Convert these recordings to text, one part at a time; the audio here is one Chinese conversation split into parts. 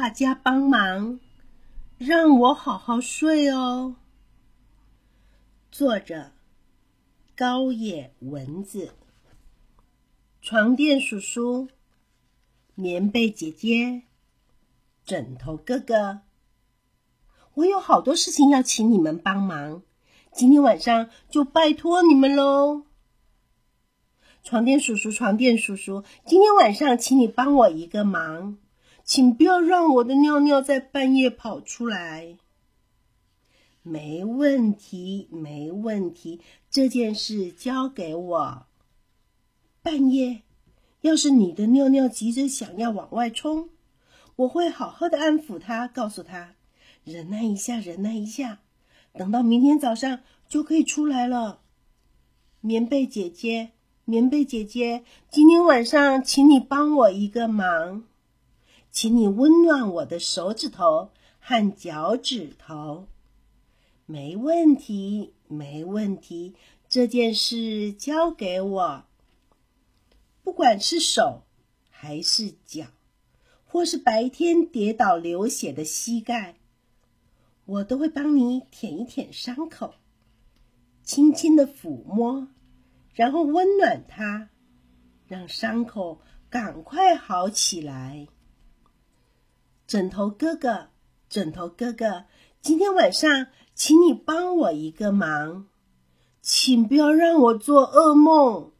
大家帮忙，让我好好睡哦。作者：高野蚊子。床垫叔叔、棉被姐姐、枕头哥哥，我有好多事情要请你们帮忙，今天晚上就拜托你们喽。床垫叔叔，床垫叔叔，今天晚上请你帮我一个忙，请不要让我的尿尿在半夜跑出来。没问题，没问题，这件事交给我。半夜，要是你的尿尿急着想要往外冲，我会好好的安抚他，告诉他忍耐一下，忍耐一下，等到明天早上就可以出来了。棉被姐姐。棉被姐姐，今天晚上请你帮我一个忙，请你温暖我的手指头和脚趾头。没问题，没问题，这件事交给我。不管是手还是脚，或是白天跌倒流血的膝盖，我都会帮你舔一舔伤口，轻轻的抚摸。然后温暖它，让伤口赶快好起来。枕头哥哥，枕头哥哥，今天晚上请你帮我一个忙，请不要让我做噩梦。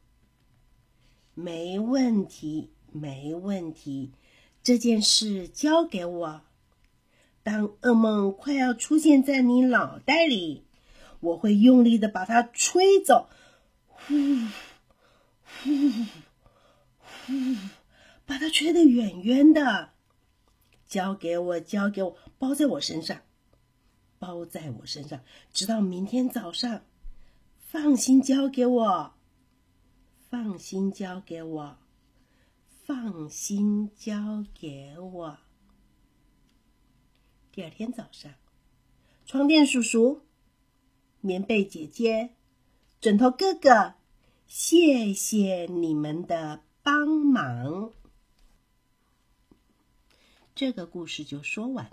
没问题，没问题，这件事交给我。当噩梦快要出现在你脑袋里，我会用力的把它吹走。呼呼呼，把它吹得远远的，交给我，交给我，包在我身上，包在我身上，直到明天早上。放心，交给我，放心，交给我，放心，交给我。第二天早上，床垫叔叔，棉被姐姐。枕头哥哥，谢谢你们的帮忙。这个故事就说完。